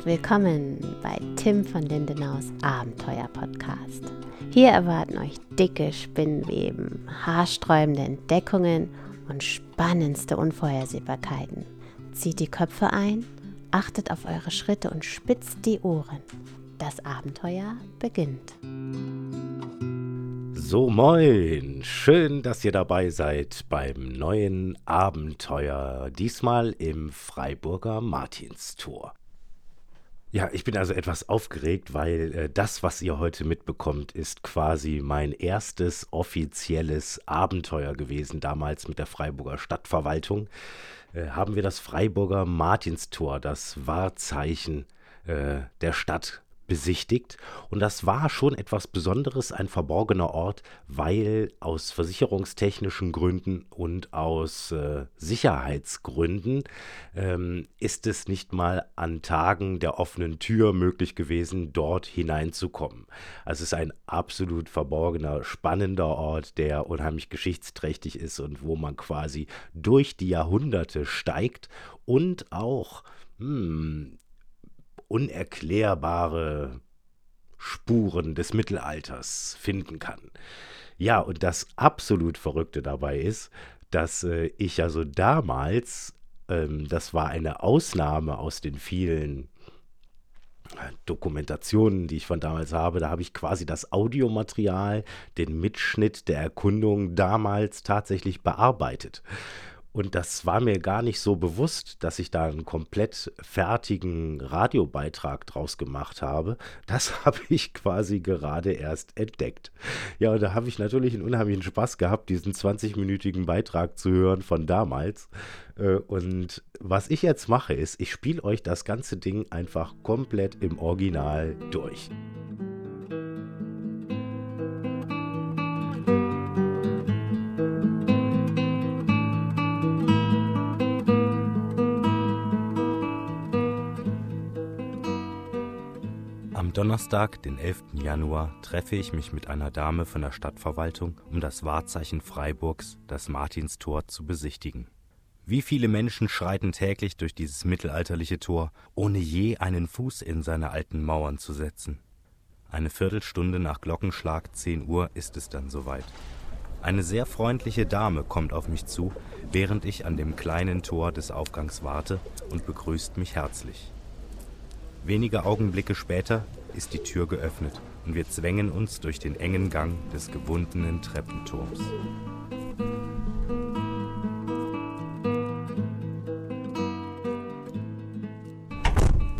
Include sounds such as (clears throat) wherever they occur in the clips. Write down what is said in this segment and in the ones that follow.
seid willkommen bei Tim von Lindenaus Abenteuer Podcast. Hier erwarten euch dicke Spinnweben, haarsträubende Entdeckungen und spannendste Unvorhersehbarkeiten. Zieht die Köpfe ein, achtet auf eure Schritte und spitzt die Ohren. Das Abenteuer beginnt. So moin, schön, dass ihr dabei seid beim neuen Abenteuer, diesmal im Freiburger Martinstor. Ja, ich bin also etwas aufgeregt, weil äh, das, was ihr heute mitbekommt, ist quasi mein erstes offizielles Abenteuer gewesen, damals mit der Freiburger Stadtverwaltung. Äh, haben wir das Freiburger Martinstor, das Wahrzeichen äh, der Stadt besichtigt. Und das war schon etwas Besonderes, ein verborgener Ort, weil aus versicherungstechnischen Gründen und aus äh, Sicherheitsgründen ähm, ist es nicht mal an Tagen der offenen Tür möglich gewesen, dort hineinzukommen. Also es ist ein absolut verborgener, spannender Ort, der unheimlich geschichtsträchtig ist und wo man quasi durch die Jahrhunderte steigt und auch hm, unerklärbare Spuren des Mittelalters finden kann. Ja, und das absolut Verrückte dabei ist, dass äh, ich also damals, ähm, das war eine Ausnahme aus den vielen äh, Dokumentationen, die ich von damals habe, da habe ich quasi das Audiomaterial, den Mitschnitt der Erkundung damals tatsächlich bearbeitet. Und das war mir gar nicht so bewusst, dass ich da einen komplett fertigen Radiobeitrag draus gemacht habe. Das (laughs) habe ich quasi gerade erst entdeckt. Ja, und da habe ich natürlich einen unheimlichen Spaß gehabt, diesen 20-minütigen Beitrag zu hören von damals. Äh, und was ich jetzt mache, ist, ich spiele euch das ganze Ding einfach komplett im Original durch. Donnerstag, den 11. Januar, treffe ich mich mit einer Dame von der Stadtverwaltung, um das Wahrzeichen Freiburgs, das Martinstor, zu besichtigen. Wie viele Menschen schreiten täglich durch dieses mittelalterliche Tor, ohne je einen Fuß in seine alten Mauern zu setzen. Eine Viertelstunde nach Glockenschlag 10 Uhr ist es dann soweit. Eine sehr freundliche Dame kommt auf mich zu, während ich an dem kleinen Tor des Aufgangs warte und begrüßt mich herzlich. Wenige Augenblicke später ist die Tür geöffnet und wir zwängen uns durch den engen Gang des gewundenen Treppenturms.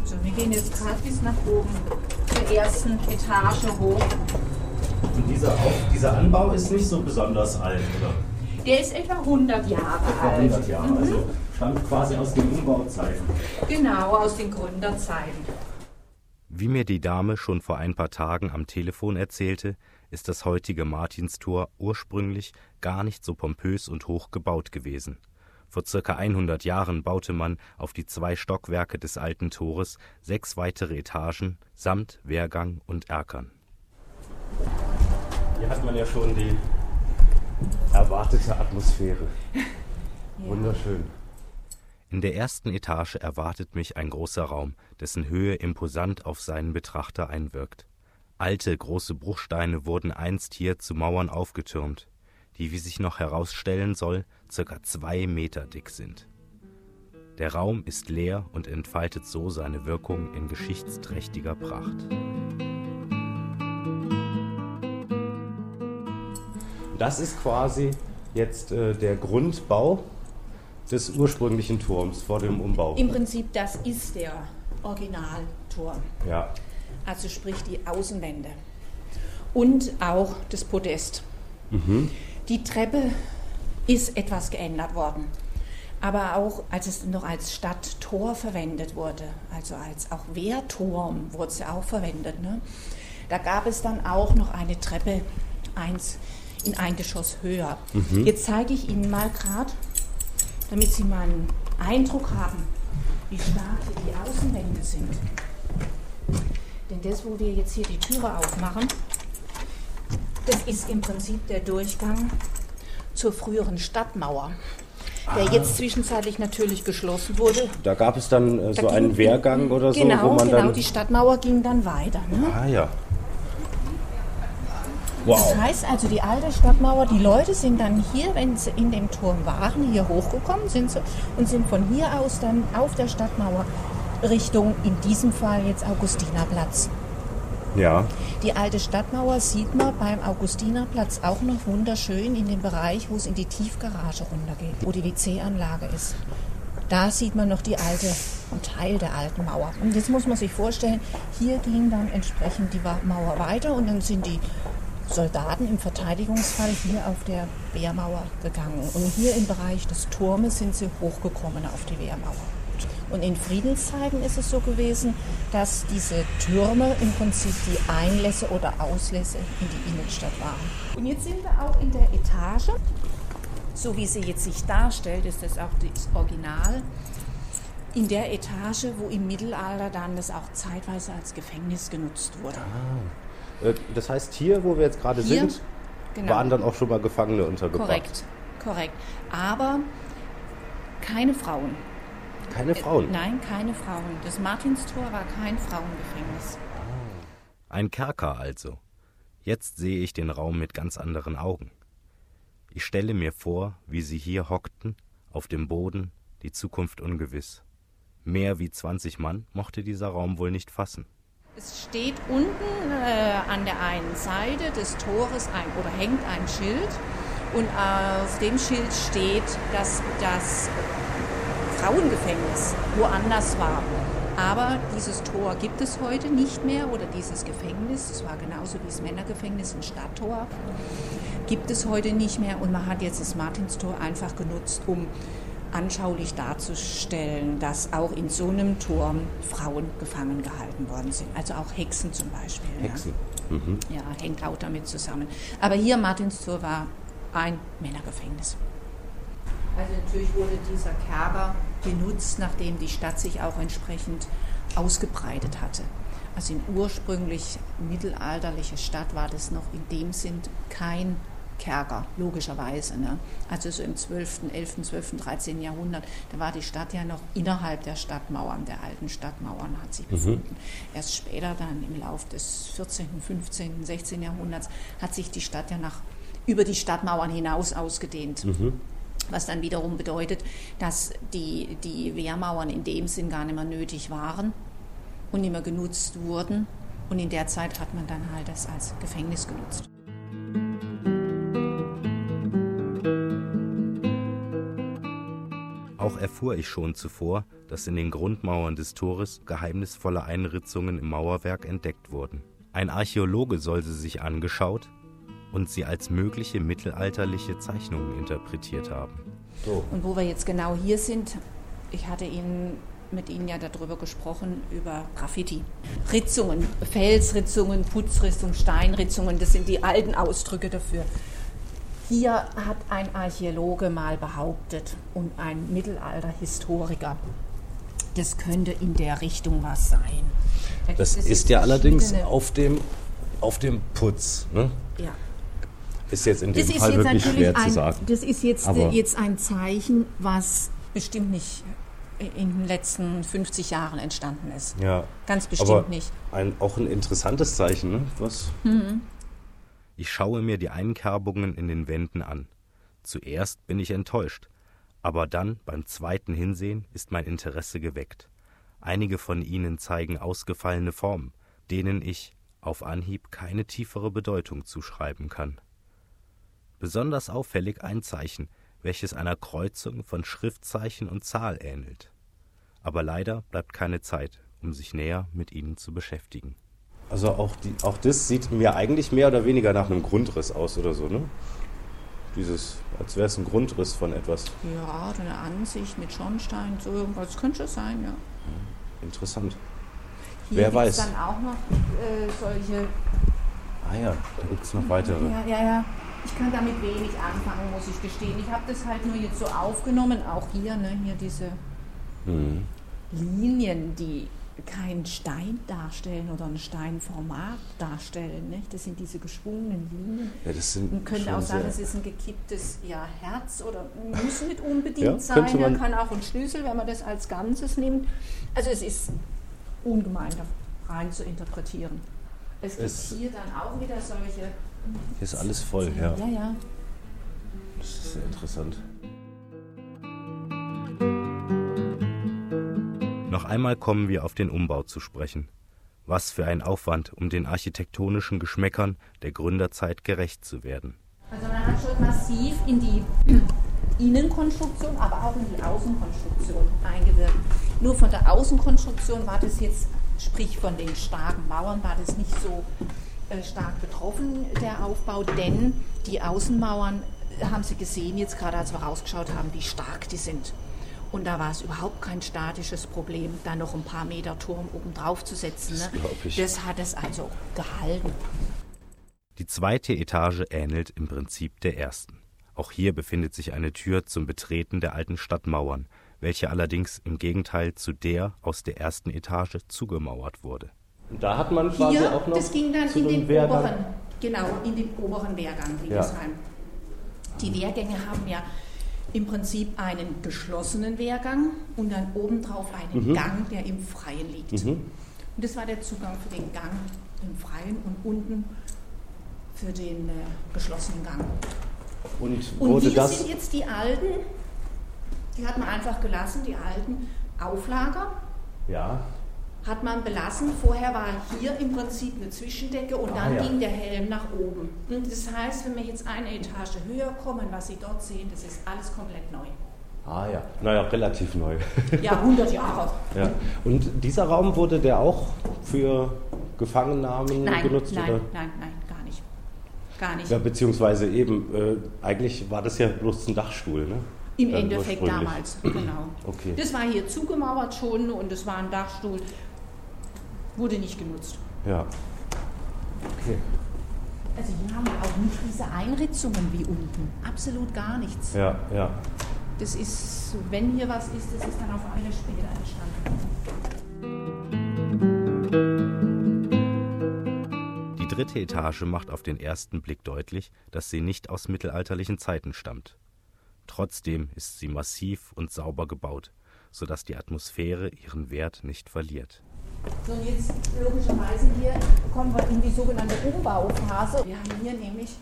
So, wir gehen jetzt gerade bis nach oben, zur ersten Etage hoch. Und dieser, dieser Anbau ist nicht so besonders alt, oder? Der ist etwa 100 Jahre Etwa alt. 100 Jahre, also stammt quasi aus den Umbauzeiten. Genau, aus den Gründerzeiten. Wie mir die Dame schon vor ein paar Tagen am Telefon erzählte, ist das heutige Martinstor ursprünglich gar nicht so pompös und hoch gebaut gewesen. Vor circa 100 Jahren baute man auf die zwei Stockwerke des alten Tores sechs weitere Etagen samt Wehrgang und Erkern. Hier hat man ja schon die erwartete Atmosphäre. (laughs) Wunderschön. In der ersten Etage erwartet mich ein großer Raum, dessen Höhe imposant auf seinen Betrachter einwirkt. Alte, große Bruchsteine wurden einst hier zu Mauern aufgetürmt, die, wie sich noch herausstellen soll, circa zwei Meter dick sind. Der Raum ist leer und entfaltet so seine Wirkung in geschichtsträchtiger Pracht. Das ist quasi jetzt äh, der Grundbau des ursprünglichen Turms vor dem Umbau. Im Prinzip, das ist der Originalturm. Ja. Also sprich die Außenwände. Und auch das Podest. Die Treppe ist etwas geändert worden. Aber auch als es noch als Stadttor verwendet wurde, also als auch Wehrturm wurde es ja auch verwendet, ne? da gab es dann auch noch eine Treppe eins in ein Geschoss höher. Jetzt zeige ich Ihnen mal gerade, damit Sie mal einen Eindruck haben, wie stark hier die Außenwände sind. Denn das, wo wir jetzt hier die Türe aufmachen, das ist im Prinzip der Durchgang zur früheren Stadtmauer. der jetzt zwischenzeitlich natürlich geschlossen wurde. Da gab es dann äh, so Da einen ging- Wehrgang oder so, genau, wo man genau, dann. die Stadtmauer ging dann weiter. Ne? ah ja. Das Wow. heißt also, die alte Stadtmauer, die Leute sind dann hier, wenn sie in dem Turm waren, hier hochgekommen sind sie und sind von hier aus dann auf der Stadtmauer Richtung, in diesem Fall jetzt Augustinerplatz. Ja. Die alte Stadtmauer sieht man beim Augustinerplatz auch noch wunderschön in dem Bereich, wo es in die Tiefgarage runtergeht, wo die WC-Anlage ist. Da sieht man noch die alte, einen Teil der alten Mauer. Und jetzt muss man sich vorstellen, hier ging dann entsprechend die Mauer weiter und dann sind die Soldaten im Verteidigungsfall hier auf der Wehrmauer gegangen. Und hier im Bereich des Turmes sind sie hochgekommen auf die Wehrmauer. Und in Friedenszeiten ist es so gewesen, dass diese Türme im Prinzip die Einlässe oder Auslässe in die Innenstadt waren. Und jetzt sind wir auch in der Etage. So wie sie jetzt sich darstellt, ist das auch das Original. In der Etage, wo im Mittelalter dann das auch zeitweise als Gefängnis genutzt wurde. Äh, Das heißt, hier, wo wir jetzt gerade Hier, sind, genau. waren dann auch schon mal Gefangene untergebracht. Korrekt, korrekt. Aber keine Frauen. Keine Frauen. Nein, keine Frauen. Das Martinstor war kein Frauengefängnis. Ein Kerker also. Jetzt sehe ich den Raum mit ganz anderen Augen. Ich stelle mir vor, wie sie hier hockten, auf dem Boden, die Zukunft ungewiss. Mehr wie 20 Mann mochte dieser Raum wohl nicht fassen. Es steht unten äh, an der einen Seite des Tores ein oder hängt ein Schild und auf dem Schild steht, dass das Frauengefängnis woanders war. Aber dieses Tor gibt es heute nicht mehr oder dieses Gefängnis, es war genauso wie das Männergefängnis ein Stadttor, gibt es heute nicht mehr und man hat jetzt das Martinstor einfach genutzt, um anschaulich darzustellen, dass auch in so einem Turm Frauen gefangen gehalten worden sind. Also auch Hexen zum Beispiel. ne? Hexen. Ja, ja hängt auch damit zusammen. Aber hier Martinstor war ein Männergefängnis. Also natürlich wurde dieser Kerker genutzt, nachdem die Stadt sich auch entsprechend ausgebreitet hatte. Also in ursprünglich mittelalterliche Stadt war das noch in dem Sinn kein Kerker, logischerweise. Ne? Also so im 12., 11., 12., 13. Jahrhundert, da war die Stadt ja noch innerhalb der Stadtmauern, der alten Stadtmauern hat sich befunden. Erst später dann im Lauf des 14., 15., 16. Jahrhunderts hat sich die Stadt ja nach über die Stadtmauern hinaus ausgedehnt. Was dann wiederum bedeutet, dass die, die Wehrmauern in dem Sinn gar nicht mehr nötig waren und nicht mehr genutzt wurden. Und in der Zeit hat man dann halt das als Gefängnis genutzt. Erfuhr ich schon zuvor, dass in den Grundmauern des Tores geheimnisvolle Einritzungen im Mauerwerk entdeckt wurden. Ein Archäologe soll sie sich angeschaut und sie als mögliche mittelalterliche Zeichnungen interpretiert haben. So. Und wo wir jetzt genau hier sind, ich hatte Ihnen mit Ihnen ja darüber gesprochen, über Graffiti. Ritzungen, Felsritzungen, Putzritzungen, Steinritzungen, das sind die alten Ausdrücke dafür. Hier hat ein Archäologe mal behauptet und ein Mittelalterhistoriker, das könnte in der Richtung was sein. Da Das ist ja allerdings auf dem, auf dem Putz. Ne? Ja. Ist jetzt in dem Das Fall wirklich schwer ein, zu sagen. Das ist jetzt, Aber- jetzt ein Zeichen, was bestimmt nicht in den letzten 50 Jahren entstanden ist. Ja. Ganz bestimmt Aber nicht. Ein, auch ein interessantes Zeichen, ne? Was? Ich schaue mir die Einkerbungen in den Wänden an. Zuerst bin ich enttäuscht, aber dann beim zweiten Hinsehen ist mein Interesse geweckt. Einige von ihnen zeigen ausgefallene Formen, denen ich auf Anhieb keine tiefere Bedeutung zuschreiben kann. Besonders auffällig ein Zeichen, welches einer Kreuzung von Schriftzeichen und Zahl ähnelt. Aber leider bleibt keine Zeit, um sich näher mit ihnen zu beschäftigen. Also auch, die, auch das sieht mir eigentlich mehr oder weniger nach einem Grundriss aus oder so, ne? Dieses, als wäre es ein Grundriss von etwas. Ja, oder eine Ansicht mit Schornstein, so irgendwas. Könnte schon sein, ja. Interessant. Hier Wer weiß. dann auch noch äh, solche. Ah ja, da gibt es noch weitere. Ja, ja, ja. Ich kann damit wenig anfangen, muss ich gestehen. Ich habe das halt nur jetzt so aufgenommen, auch hier, ne, hier diese Mhm. Linien, die kein Stein darstellen oder ein Steinformat darstellen. Nicht? Das sind diese geschwungenen Linien. Ja, das sind Man könnte auch sagen, es ist ein gekipptes ja, Herz oder muss nicht unbedingt Ja, sein. Er man- kann auch ein Schlüssel, wenn man das als Ganzes nimmt. Also es ist ungemein da rein zu interpretieren. Es gibt Es- hier dann auch wieder solche. Hier ist alles voll, ja. Ja, ja. Das ist sehr interessant. Noch einmal kommen wir auf den Umbau zu sprechen. Was für ein Aufwand, um den architektonischen Geschmäckern der Gründerzeit gerecht zu werden. Also man hat schon massiv in die (clears throat) Innenkonstruktion, aber auch in die Außenkonstruktion eingewirkt. Nur von der Außenkonstruktion war das jetzt, sprich von den starken Mauern, war das nicht so äh, stark betroffen, der Aufbau, denn die Außenmauern, äh, haben Sie gesehen, jetzt gerade als wir rausgeschaut haben, wie stark die sind. Und da war es überhaupt kein statisches Problem, da noch ein paar Meter Turm oben drauf zu setzen. Das Ne? ich. Das hat es also gehalten. Die zweite Etage ähnelt im Prinzip der ersten. Auch hier befindet sich eine Tür zum Betreten der alten Stadtmauern, welche allerdings im Gegenteil zu der aus der ersten Etage zugemauert wurde. Und da hat man quasi Hier, auch noch das ging dann zu in den Wehrgang- oberen, genau, in den oberen Wehrgang Hildesheim. Die Wehrgänge haben ja im Prinzip einen geschlossenen Wehrgang und dann obendrauf einen Mhm. Gang, der im Freien liegt. Und das war der Zugang für den Gang im Freien und unten für den äh, geschlossenen Gang. Und Und wurde hier das. sind jetzt die alten, die hat man einfach gelassen, die alten Auflager Ja. Hat man belassen. Vorher war hier im Prinzip eine Zwischendecke und Ah, dann ja. ging der Helm nach oben. Und das heißt, wenn wir jetzt eine Etage höher kommen, was Sie dort sehen, das ist alles komplett neu. Ah ja. Naja, relativ neu. (laughs) Ja, 100 Jahre. ja. Und dieser Raum wurde der auch für Gefangennahmen Nein, genutzt? nein, oder? nein, nein, gar nicht. Gar nicht. Ja, beziehungsweise eben, äh, eigentlich war das ja bloß ein Dachstuhl, ne? Im Endeffekt damals, genau. Okay. Das war hier zugemauert schon und es war ein Dachstuhl. Wurde nicht genutzt. Ja. Okay. Also hier haben wir auch nicht diese Einritzungen wie unten. Absolut gar nichts. Ja, ja. Das ist, wenn hier was ist, das ist dann auf alle später entstanden. Die dritte Etage macht auf den ersten Blick deutlich, dass sie nicht aus mittelalterlichen Zeiten stammt. Trotzdem ist sie massiv und sauber gebaut, sodass die Atmosphäre ihren Wert nicht verliert. So, und jetzt logischerweise hier kommen wir in die sogenannte Umbauphase. Wir haben hier nämlich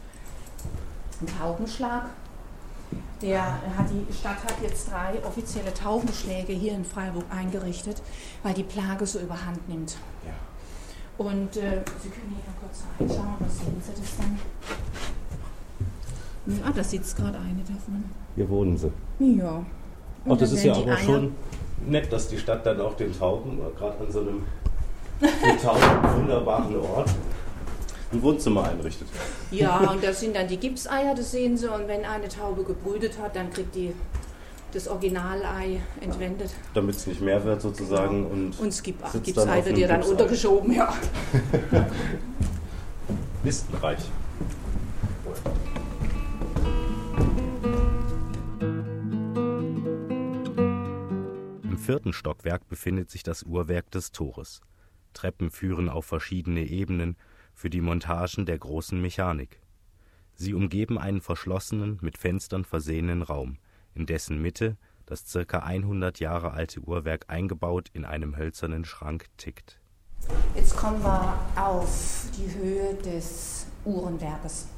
einen Taubenschlag. Der hat die Stadt hat jetzt drei offizielle Taubenschläge hier in Freiburg eingerichtet, weil die Plage so überhand nimmt. ja. Und äh, Sie können hier mal kurz reinschauen, was sehen Sie das dann? Ah, da sitzt gerade eine davon. Hier wohnen sie. Ja. Ach, Und das dann ist ja aber Eier- schon nett, dass die Stadt dann auch den Tauben, gerade an so einem für Tauben wunderbaren Ort, ein Wohnzimmer einrichtet. Ja, und das sind dann die Gipseier, das sehen Sie. Und wenn eine Taube gebrütet hat, dann kriegt die das Originalei entwendet. Damit es nicht mehr wird sozusagen. Und, Und Gip sitzt dann Gipsei wird ihr dann untergeschoben, ja. (laughs) listenreich. Vierten Stockwerk befindet sich das Uhrwerk des Tores. Treppen führen auf verschiedene Ebenen für die Montagen der großen Mechanik. Sie umgeben einen verschlossenen, mit Fenstern versehenen Raum, in dessen Mitte das circa 100 Jahre alte Uhrwerk eingebaut in einem hölzernen Schrank tickt. Jetzt kommen wir auf die Höhe des Uhrenwerkes.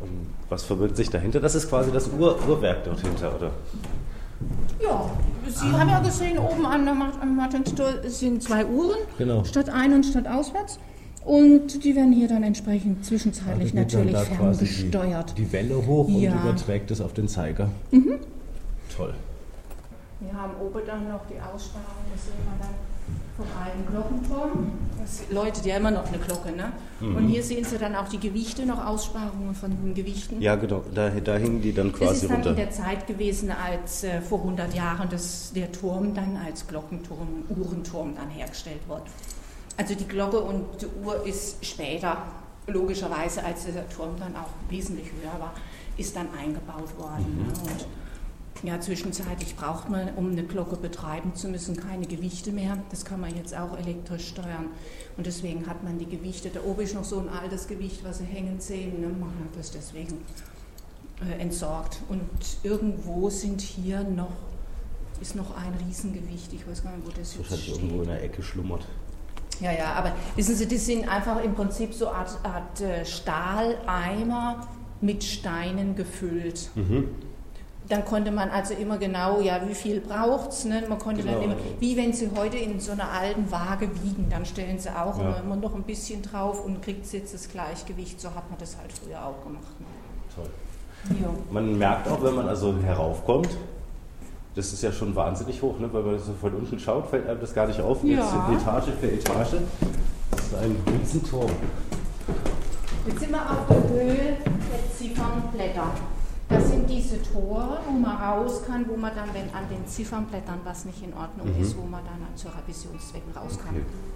Und was verbirgt sich dahinter? Das ist quasi das Uhr Uhrwerk dort hinter, oder? Ja, Sie haben ja gesehen, oben an der Martinstor sind zwei Uhren, Genau. statt ein- und statt auswärts. Und die werden hier dann entsprechend zwischenzeitlich natürlich ferngesteuert. Die, die Welle hoch Ja. und überträgt es auf den Zeiger. Toll. Wir haben oben dann noch die Aussparung, das sehen wir dann vom alten Glockenturm. Das läutet ja immer noch eine Glocke, ne? Und hier sehen Sie dann auch die Gewichte, noch Aussparungen von den Gewichten. Ja, genau. Da, da hingen die dann das quasi ist dann runter. in der Zeit gewesen, als äh, vor 100 Jahren das, der Turm dann als Glockenturm, Uhrenturm dann hergestellt wurde. Also die Glocke und die Uhr ist später, logischerweise, als der Turm dann auch wesentlich höher war, ist dann eingebaut worden. Mhm. Ne? Ja, zwischenzeitlich braucht man, um eine Glocke betreiben zu müssen, keine Gewichte mehr. Das kann man jetzt auch elektrisch steuern. Und deswegen hat man die Gewichte. Da oben ist noch so ein altes Gewicht, was Sie hängen sehen. Ne? Man hat das deswegen äh, entsorgt. Und irgendwo sind hier noch, ist noch ein Riesengewicht. Ich weiß gar nicht, wo das jetzt Wahrscheinlich steht. irgendwo in der Ecke schlummert. Ja, ja, aber wissen Sie, das sind einfach im Prinzip so Art, Art äh, Stahleimer mit Steinen gefüllt. Dann konnte man also immer genau, ja, wie viel braucht es? Ne? Man konnte dann Genau. immer, wie wenn Sie heute in so einer alten Waage wiegen, dann stellen Sie auch Ja. immer, noch ein bisschen drauf und kriegt jetzt das Gleichgewicht. So hat man das halt früher auch gemacht. Ne? Toll. Ja. Man merkt auch, wenn man also heraufkommt, das ist ja schon wahnsinnig hoch, ne? weil man so von unten schaut, fällt einem das gar nicht auf. Jetzt Ja. sind Etage für Etage. Das ist ein Riesenturm. Jetzt sind wir auf der Höhe der Ziffernblätter. Das sind diese Tore, wo man raus kann, wo man dann, wenn an den Ziffernblättern was nicht in Ordnung ist, wo man dann zu Revisionszwecken raus kann. Okay.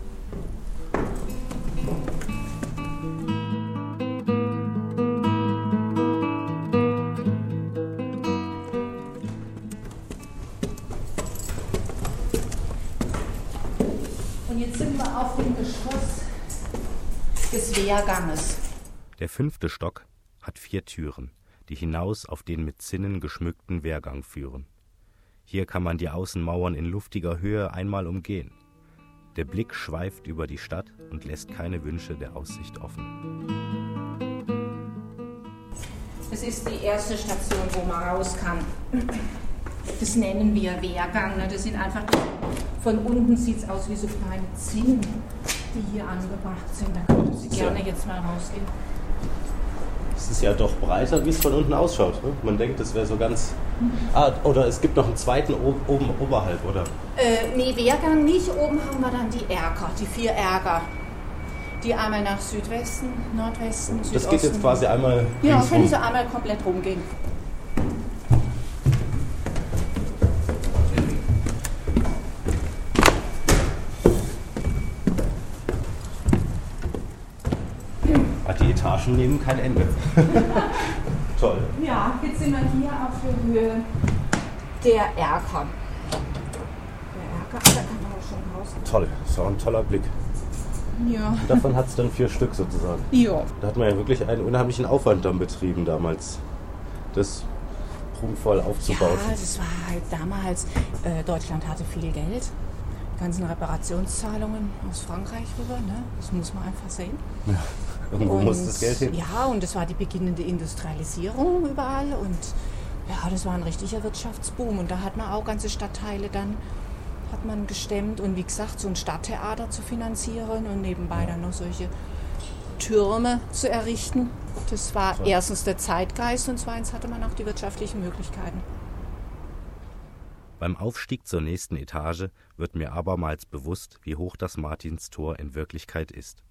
Und jetzt sind wir auf dem Geschoss des Wehrganges. Der fünfte Stock hat vier Türen, die hinaus auf den mit Zinnen geschmückten Wehrgang führen. Hier kann man die Außenmauern in luftiger Höhe einmal umgehen. Der Blick schweift über die Stadt und lässt keine Wünsche der Aussicht offen. Das ist die erste Station, wo man raus kann. Das nennen wir Wehrgang. Ne? Das sind einfach, von unten sieht es aus wie so kleine Zinnen, die hier angebracht sind. Da könnten Sie gerne jetzt mal rausgehen. Es ist ja doch breiter, wie es von unten ausschaut. Ne? Man denkt, das wäre so ganz. Ah, oder es gibt noch einen zweiten oben oberhalb, oder? Äh, nee, Wehrgang nicht. Oben haben wir dann die Erker, die vier Erker. Die einmal nach Südwesten, Nordwesten, Südosten. Das geht jetzt quasi einmal Ja, können Sie einmal komplett rumgehen. Ah, die Etagen nehmen kein Ende. (laughs) Toll. Ja, jetzt sind wir hier auf der Höhe der Erker. Der Erker, da kann man auch schon raus. Toll. Das war ein toller Blick. Ja. Und davon hat es dann vier Stück sozusagen. Ja. Da hat man ja wirklich einen unheimlichen Aufwand dann betrieben damals, das prunkvoll aufzubauen. Ja, das war halt damals, äh, Deutschland hatte viel Geld. Die ganzen Reparationszahlungen aus Frankreich rüber, ne? das muss man einfach sehen. Irgendwo muss das Geld hin. Ja, und das war die beginnende Industrialisierung überall und ja, das war ein richtiger Wirtschaftsboom und da hat man auch ganze Stadtteile dann hat man gestemmt und wie gesagt, so ein Stadttheater zu finanzieren und nebenbei dann noch solche Türme zu errichten. Das war So. erstens der Zeitgeist und zweitens hatte man auch die wirtschaftlichen Möglichkeiten. Beim Aufstieg zur nächsten Etage wird mir abermals bewusst, wie hoch das Martinstor in Wirklichkeit ist.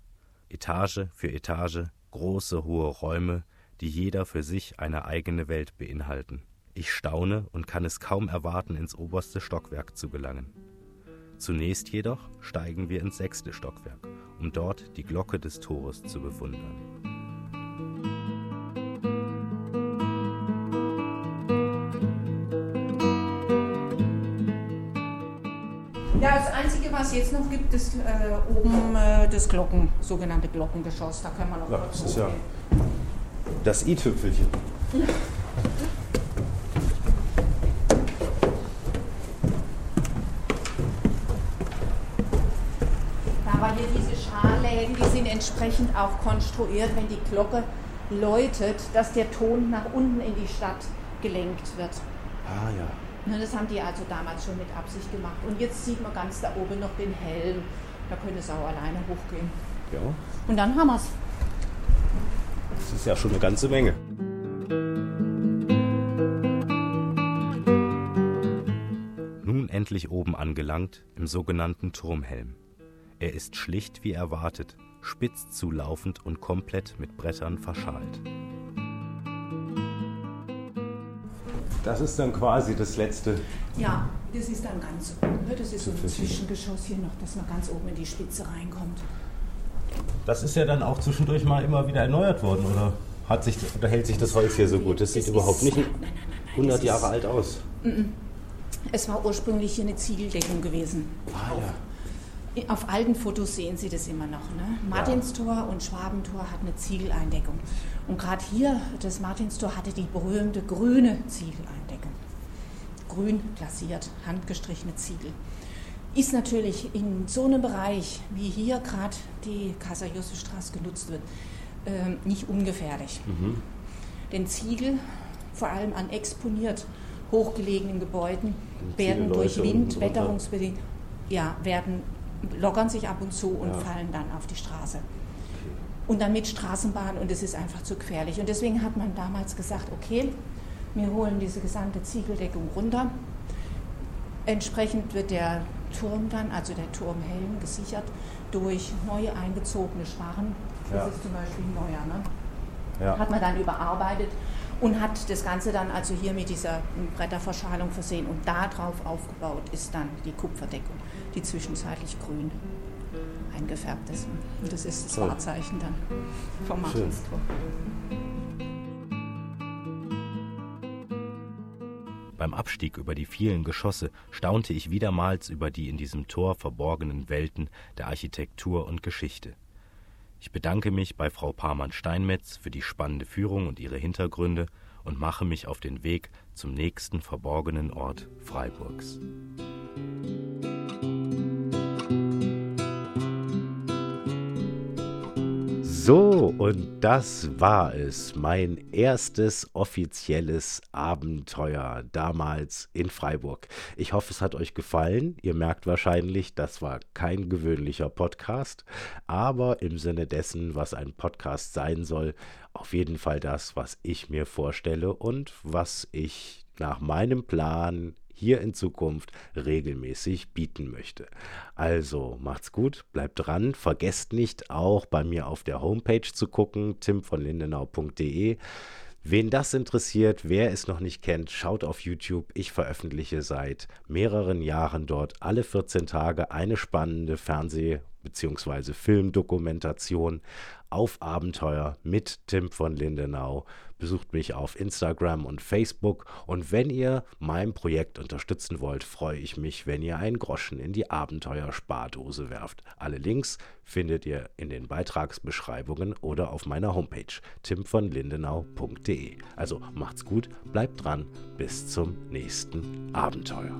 Etage für Etage, große, hohe Räume, die jeder für sich eine eigene Welt beinhalten. Ich staune und kann es kaum erwarten, ins oberste Stockwerk zu gelangen. Zunächst jedoch steigen wir ins sechste Stockwerk, um dort die Glocke des Tores zu bewundern. Ja, das Einzige, was es jetzt noch gibt, ist äh, oben äh, das Glocken, sogenannte Glockengeschoss. Da kann man noch Ja, kurz das ist ja das i-Tüpfelchen. Aber hier diese Scharläden, die sind entsprechend auch konstruiert, wenn die Glocke läutet, dass der Ton nach unten in die Stadt gelenkt wird. Ah ja. Ne, Das haben die also damals schon mit Absicht gemacht. Und jetzt sieht man ganz da oben noch den Helm. Da könnte es auch alleine hochgehen. Ja, Und dann haben wir es. das ist ja schon eine ganze Menge. Nun endlich oben angelangt, im sogenannten Turmhelm. Er ist schlicht wie erwartet, spitz zulaufend und komplett mit Brettern verschalt. Das ist dann quasi das letzte. Ja, das ist dann ganz oben. ne? Das ist so ein. Zwischengeschoss hier noch, dass man ganz oben in die Spitze reinkommt. Das ist ja dann auch zwischendurch mal immer wieder erneuert worden, oder? Hat sich, oder hält sich das Holz hier so gut? Das sieht Das überhaupt ist, nicht. Nein, nein, nein, nein. 100 Jahre alt aus. Es war ursprünglich hier eine Ziegeldeckung gewesen. Ah, ja. Auf alten Fotos sehen Sie das immer noch. Ne? Martinstor und Schwabentor hat eine Ziegeleindeckung. Und gerade hier, das Martinstor hatte die berühmte grüne Ziegeleindeckung. Grün glasiert, handgestrichene Ziegel. Ist natürlich in so einem Bereich, wie hier gerade die Kaiser-Josef-Straße genutzt wird, ähm, nicht ungefährlich. Mhm. Denn Ziegel, vor allem an exponiert hochgelegenen Gebäuden, werden durch Wind, drunter. wetterungsbedingt, ja, werden, lockern sich ab und zu und Ja. fallen dann auf die Straße. Und dann mit Straßenbahn und es ist einfach zu gefährlich. Und deswegen hat man damals gesagt, okay, wir holen diese gesamte Ziegeldeckung runter. Entsprechend wird der Turm dann, also der Turmhelm, gesichert durch neu eingezogene Schwarren. Das Ja. ist zum Beispiel ein neuer, ne? Ja. hat man dann überarbeitet und hat das Ganze dann also hier mit dieser Bretterverschalung versehen und darauf aufgebaut ist dann die Kupferdeckung, die zwischenzeitlich grün eingefärbt ist. Und das ist das. Wahrzeichen dann vom. Martinstor. Beim Abstieg über die vielen Geschosse staunte ich wiedermals über die in diesem Tor verborgenen Welten der Architektur und Geschichte. Ich bedanke mich bei Frau Parmann-Steinmetz für die spannende Führung und ihre Hintergründe und mache mich auf den Weg zum nächsten verborgenen Ort Freiburgs. So, und das war es. Mein erstes offizielles Abenteuer damals in Freiburg. Ich hoffe, es hat euch gefallen. Ihr merkt wahrscheinlich, das war kein gewöhnlicher Podcast, aber im Sinne dessen, was ein Podcast sein soll, auf jeden Fall das, was ich mir vorstelle und was ich nach meinem Plan hier in Zukunft regelmäßig bieten möchte. Also macht's gut, bleibt dran, vergesst nicht auch bei mir auf der Homepage zu gucken, timvonlindenau.de. Wen das interessiert, wer es noch nicht kennt, schaut auf YouTube. Ich veröffentliche seit mehreren Jahren dort alle 14 Tage eine spannende Fernseh- bzw. Filmdokumentation auf Abenteuer mit Tim von Lindenau. Besucht mich auf Instagram und Facebook und wenn ihr mein Projekt unterstützen wollt, freue ich mich, wenn ihr einen Groschen in die Abenteuer-Spardose werft. Alle Links findet ihr in den Beitragsbeschreibungen oder auf meiner Homepage timvonlindenau.de. Also macht's gut, bleibt dran, bis zum nächsten Abenteuer.